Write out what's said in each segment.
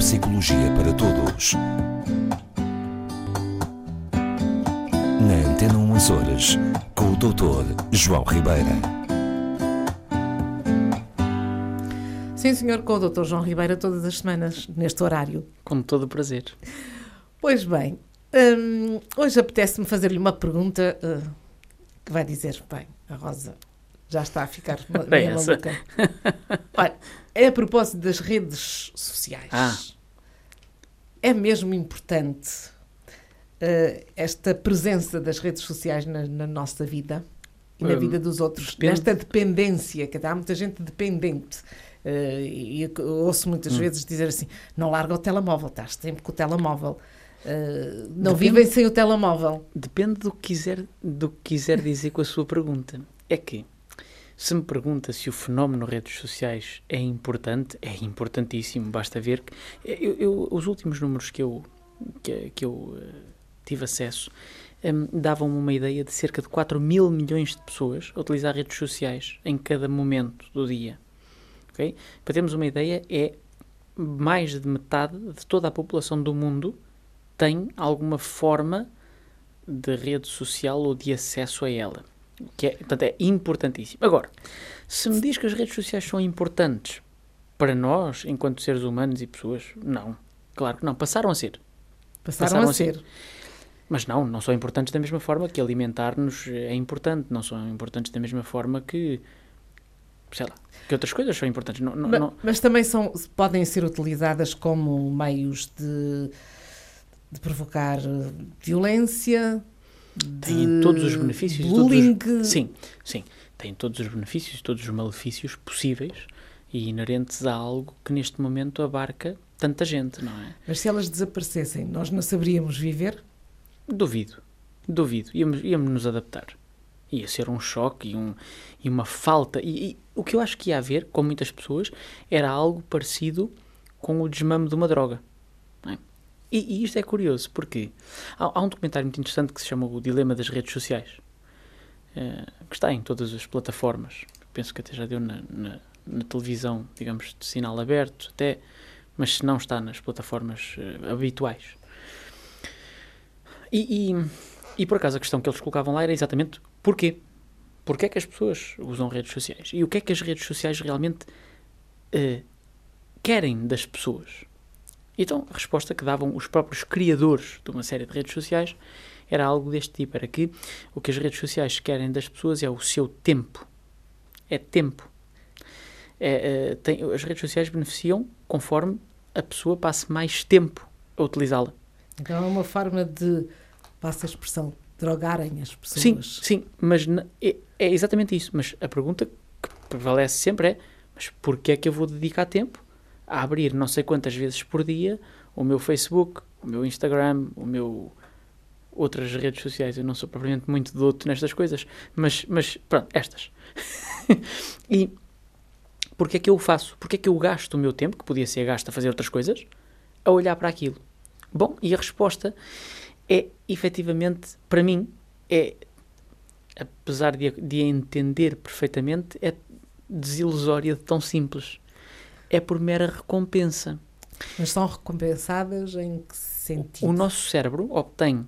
Psicologia para Todos. Na Antena 1 Horas, com o Dr. João Ribeira. Sim, senhor, com o Dr. João Ribeira todas as semanas, neste horário. Com todo o prazer. Pois bem, hum, hoje apetece-me fazer-lhe uma pergunta uh, que vai dizer, bem, a Rosa já está a ficar meio maluca. Olha, a propósito das redes sociais. Ah. É mesmo importante uh, esta presença das redes sociais na, na nossa vida e na Hum, vida dos outros, depende. nesta dependência, que há muita gente dependente. Uh, e eu ouço muitas Hum. vezes dizer assim: não larga o telemóvel, estás sempre com o telemóvel. Uh, não Depende. vivem sem o telemóvel. Depende do que, quiser, do que quiser dizer com a sua pergunta. É que, se me pergunta se o fenómeno redes sociais é importante, é importantíssimo. Basta ver que. Eu, eu- os últimos números que eu, que, que eu eh, tive acesso hum, davam-me uma ideia de cerca de 4 mil milhões de pessoas a utilizar redes sociais em cada momento do dia. Ok? Para termos uma ideia, é mais de metade de toda a população do mundo tem alguma forma de rede social ou de acesso a ela. Que é, portanto, é importantíssimo. Agora, se me diz que as redes sociais são importantes para nós, enquanto seres humanos e pessoas, não. Claro que não. Passaram a ser. Passaram, Passaram a a ser. ser. Mas não, não são importantes da mesma forma que alimentar-nos é importante. Não são importantes da mesma forma que, sei lá, que outras coisas são importantes. Não, não, Ma- não- Mas também são, podem ser utilizadas como meios de, de provocar violência, Têm todos os benefícios e todos os- bullying. Sim, sim. Tem todos os benefícios, todos os malefícios possíveis e inerentes a algo que neste momento abarca tanta gente, não é? Mas se elas desaparecessem, nós não saberíamos viver? Duvido, duvido. Íamos, íamos nos adaptar. Ia ser um choque e, um, e uma falta. E, e o que eu acho que ia haver com muitas pessoas era algo parecido com o desmame de uma droga. E, e isto é curioso porque há, há um documentário muito interessante que se chama O Dilema das Redes Sociais, eh, que está em todas as plataformas. Penso que até já deu na, na, na televisão, digamos, de sinal aberto, até, mas se não está nas plataformas eh, habituais. E, e, e por acaso a questão que eles colocavam lá era exatamente porquê? Porquê é que as pessoas usam redes sociais? E o que é que as redes sociais realmente eh, querem das pessoas? Então a resposta que davam os próprios criadores de uma série de redes sociais era algo deste tipo: era que o que as redes sociais querem das pessoas é o seu tempo. É tempo. É, eh, tem- as redes sociais beneficiam conforme a pessoa passe mais tempo a utilizá-la. Então é uma forma de, passa a expressão, drogarem as pessoas. Sim, sim, mas é, é exatamente isso. Mas a pergunta que prevalece sempre é: mas porquê é que eu vou dedicar tempo a abrir não sei quantas vezes por dia o meu Facebook, o meu Instagram, o meu outras redes sociais? Eu não sou propriamente muito doto nestas coisas, mas, mas pronto, estas. e porquê é que eu o faço? Porquê é que eu gasto o meu tempo, que podia ser gasto a fazer outras coisas, a olhar para aquilo? Bom, e a resposta é efetivamente, para mim, é apesar de, de a entender perfeitamente, é desilusória de tão simples. É por mera recompensa. Mas são recompensadas em que sentido? O nosso cérebro obtém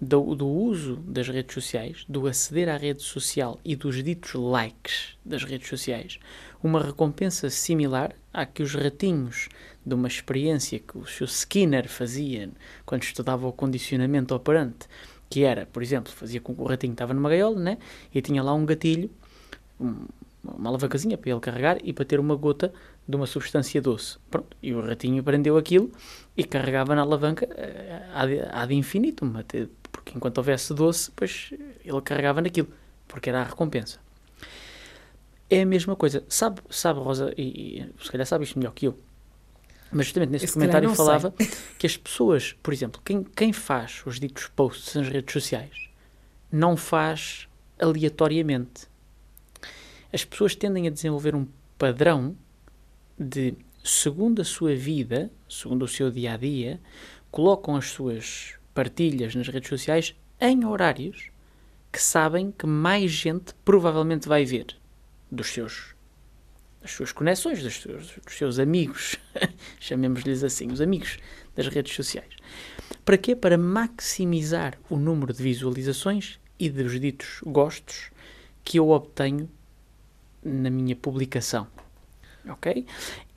do, do uso das redes sociais, do aceder à rede social e dos ditos likes das redes sociais, uma recompensa similar à que os ratinhos de uma experiência que o Sr. Skinner fazia quando estudava o condicionamento operante, que era, por exemplo, fazia com que o ratinho estava numa gaiola, né? E tinha lá um gatilho, um- uma alavancazinha para ele carregar e para ter uma gota de uma substância doce. Pronto, e o ratinho prendeu aquilo e carregava na alavanca eh, ad, ad infinitum, até, porque enquanto houvesse doce, depois ele carregava naquilo, porque era a recompensa. É a mesma coisa. Sabe, sabe Rosa, e, e se calhar sabe isto melhor que eu, mas justamente nesse comentário não sei. falava que as pessoas, por exemplo, quem, quem faz os ditos posts nas redes sociais, não faz aleatoriamente. As pessoas tendem a desenvolver um padrão de, segundo a sua vida, segundo o seu dia a dia, colocam as suas partilhas nas redes sociais em horários que sabem que mais gente provavelmente vai ver dos seus as suas conexões, dos seus, dos seus amigos, chamemos-lhes assim, os amigos das redes sociais. Para quê? Para maximizar o número de visualizações e dos ditos gostos que eu obtenho na minha publicação. Ok?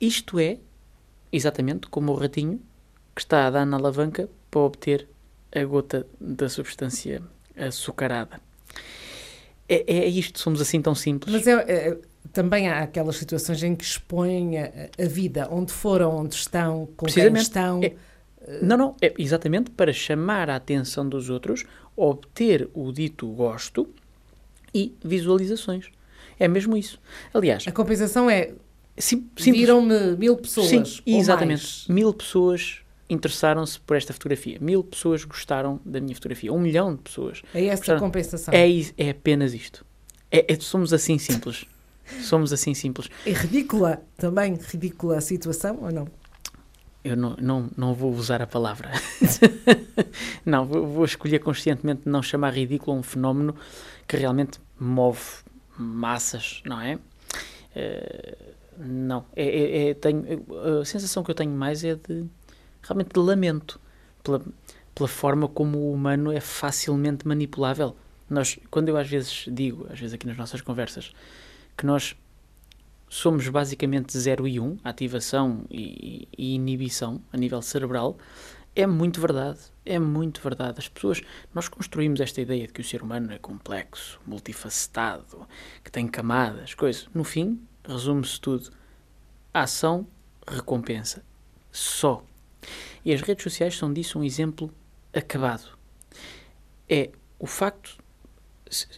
Isto é exatamente como o ratinho que está a dar na alavanca para obter a gota da substância açucarada. É, é isto, somos assim tão simples. Mas é, é, também há aquelas situações em que expõem a, a, vida, onde foram, onde estão, com quem estão. É, não, não, é exatamente para chamar a atenção dos outros, obter o dito gosto e visualizações. É mesmo isso. Aliás, a compensação é sim, viram-me mil pessoas. Sim, exatamente. Mil pessoas interessaram-se por esta fotografia. Mil pessoas gostaram da minha fotografia. Um milhão de pessoas. É essa a compensação. É, é apenas isto. É, é, somos assim simples. somos assim simples. É ridícula também, ridícula a situação ou não? Eu não, não, não vou usar a palavra. não, vou, vou, escolher conscientemente não chamar ridículo um fenómeno que realmente move massas, não é? Uh, não. É, é, é, tenho, a sensação que eu tenho mais é de realmente de lamento pela, pela forma como o humano é facilmente manipulável. Nós, quando eu às vezes digo, às vezes aqui nas nossas conversas, que nós somos basicamente 0 e 1, um, ativação e, e, inibição a nível cerebral, é muito verdade. É muito verdade. As pessoas, nós construímos esta ideia de que o ser humano é complexo, multifacetado, que tem camadas, coisas. No fim, resume-se tudo. Ação, recompensa. Só. E as redes sociais são disso um exemplo acabado. É o facto.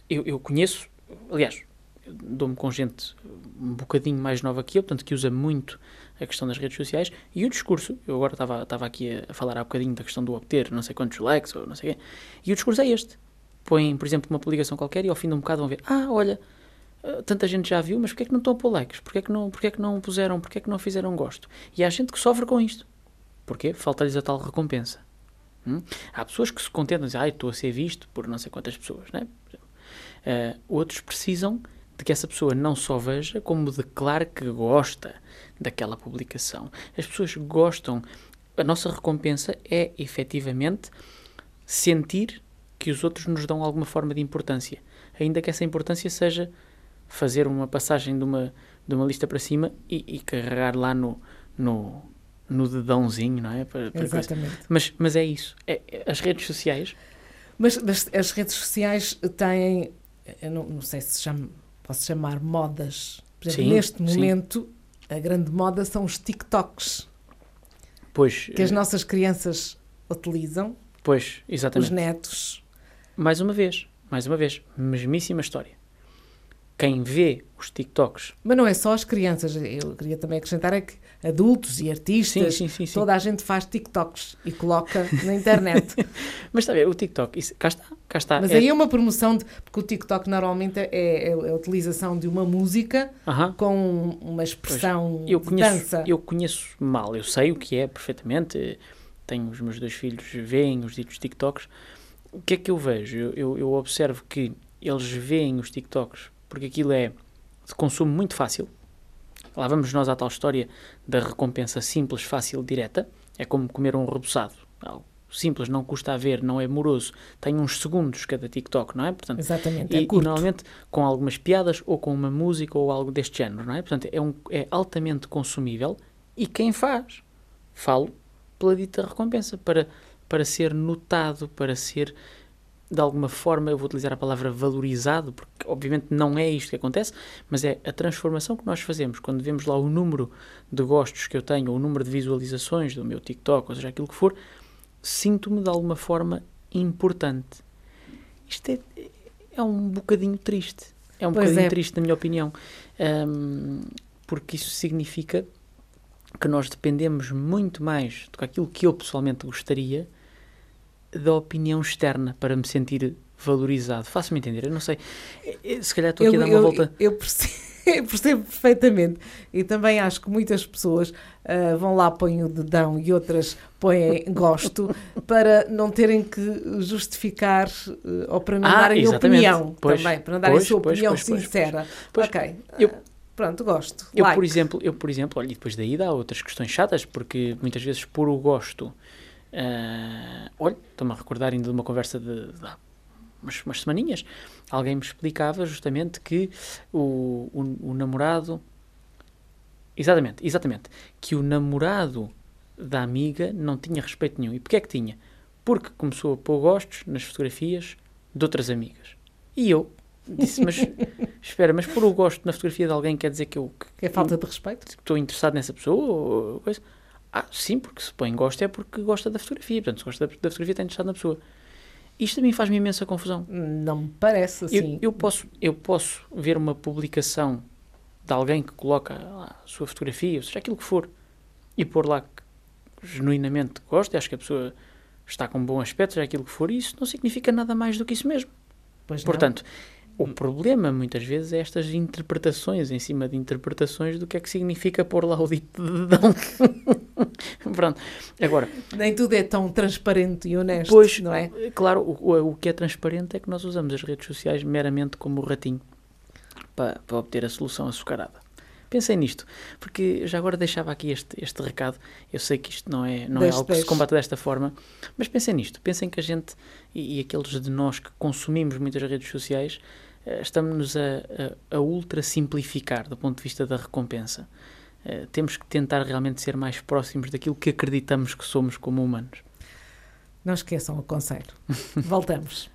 Eu, eu conheço, aliás, dou-me com gente um bocadinho mais nova que eu, portanto, que usa muito a questão das redes sociais e o discurso. Eu agora estava, estava aqui a, falar há bocadinho da questão do obter não sei quantos likes ou não sei quê, e o discurso é este. Põem, por exemplo, uma publicação qualquer e ao fim de um bocado vão ver: ah, olha, tanta gente já viu, mas porquê é que não estão a pôr likes? Porquê é que não, porquê é que não puseram? Porquê é que não fizeram gosto? E há gente que sofre com isto. Porquê? Falta-lhes a tal recompensa. Hum? Há pessoas que se contentam dizem, ah, estou a ser visto por não sei quantas pessoas. Né? Uh, outros precisam de que essa pessoa não só veja, como declare que gosta daquela publicação. As pessoas gostam. A nossa recompensa é, efetivamente, sentir que os outros nos dão alguma forma de importância. Ainda que essa importância seja fazer uma passagem de uma, de uma lista para cima e, e carregar lá no, no, no dedãozinho, não é? Para, para Exatamente. Mas, mas é isso. É, é, as redes sociais. Mas, mas, as redes sociais têm, eu não, não sei se chama, posso chamar modas. Por exemplo, sim, neste momento, sim. a grande moda são os TikToks. Pois. Que as eh, nossas crianças utilizam. Pois, exatamente. Os netos. Mais uma vez, mais uma vez, mesmíssima história quem vê os TikToks. Mas não é só as crianças, eu queria também acrescentar é que adultos e artistas, sim, sim, sim, toda a gente faz TikToks e coloca na internet. Mas está a ver, o TikTok, isso, cá está, cá está. Mas é... aí é uma promoção, de, porque o TikTok normalmente é, é, é a utilização de uma música uh -huh. com uma expressão eu conheço, de dança. Eu conheço mal, eu sei o que é perfeitamente, tenho os meus dois filhos, veem os ditos TikToks. O que é que eu vejo? Eu, eu, eu observo que eles veem os TikToks porque aquilo é de consumo muito fácil. Lá vamos nós à tal história da recompensa simples, fácil, direta. É como comer um rebuçado. Algo simples, não custa a ver, não é moroso. Tem uns segundos cada TikTok, não é? Portanto, Exatamente, e, é. E normalmente com algumas piadas ou com uma música ou algo deste género, não é? Portanto, é, um, é altamente consumível e quem faz? Falo pela dita recompensa, para, para ser notado, para ser de alguma forma, eu vou utilizar a palavra valorizado, porque obviamente não é isto que acontece, mas é a transformação que nós fazemos quando vemos lá o número de gostos que eu tenho, ou o número de visualizações do meu TikTok, ou seja, aquilo que for, sinto-me de alguma forma importante. Isto é, é um bocadinho triste. É um pois bocadinho é. triste, na minha opinião, um, porque isso significa que nós dependemos muito mais do que aquilo que eu pessoalmente gostaria da opinião externa para me sentir valorizado. Faço-me entender, eu não sei. Se calhar estou aqui eu, a dar uma eu, volta. Eu percebo, eu percebo, perfeitamente. E também acho que muitas pessoas uh, vão lá, põem o dedão e outras põem gosto para não terem que justificar uh, ou para não ah, darem opinião pois, também, para não darem pois, a sua pois, opinião sincera. Ok. Eu, Pronto, gosto. Eu, like. por exemplo, eu, por exemplo, olha, e depois daí dá outras questões chatas, porque muitas vezes por o gosto. Uh, olha, estou-me a recordar ainda de uma conversa de, de há umas, umas semaninhas. Alguém me explicava justamente que o, o, o namorado. Exatamente, exatamente. Que o namorado da amiga não tinha respeito nenhum. E porquê é que tinha? Porque começou a pôr gostos nas fotografias de outras amigas. E eu disse, mas espera, mas por o gosto na fotografia de alguém quer dizer que eu... Que é falta de respeito? Estou interessado nessa pessoa ou coisa? Ah, sim, porque se põe gosto é porque gosta da fotografia. Portanto, se gosta da, da fotografia está interessado na pessoa. Isto a mim faz-me imensa confusão. Não me parece assim. Eu, eu, posso, eu posso ver uma publicação de alguém que coloca a sua fotografia, ou seja, aquilo que for, e pôr lá que genuinamente gosta, acho que a pessoa está com um bom aspecto, seja aquilo que for, e isso não significa nada mais do que isso mesmo. Pois Portanto, o problema muitas vezes é estas interpretações em cima de interpretações do que é que significa pôr lá o dito de dedão. Pronto. Agora, nem tudo é tão transparente e honesto, pois, não é? Claro, o, o que é transparente é que nós usamos as redes sociais meramente como ratinho para, para obter a solução açucarada. Pensem nisto, porque já agora deixava aqui este, este recado. Eu sei que isto não é, não é algo que se combate desta forma, mas pensem nisto. Pensem que a gente e, e aqueles de nós que consumimos muitas redes sociais eh, estamos a, a, a ultra simplificar do ponto de vista da recompensa. Uh, temos que tentar realmente ser mais próximos daquilo que acreditamos que somos como humanos. Não esqueçam o conselho. Voltamos.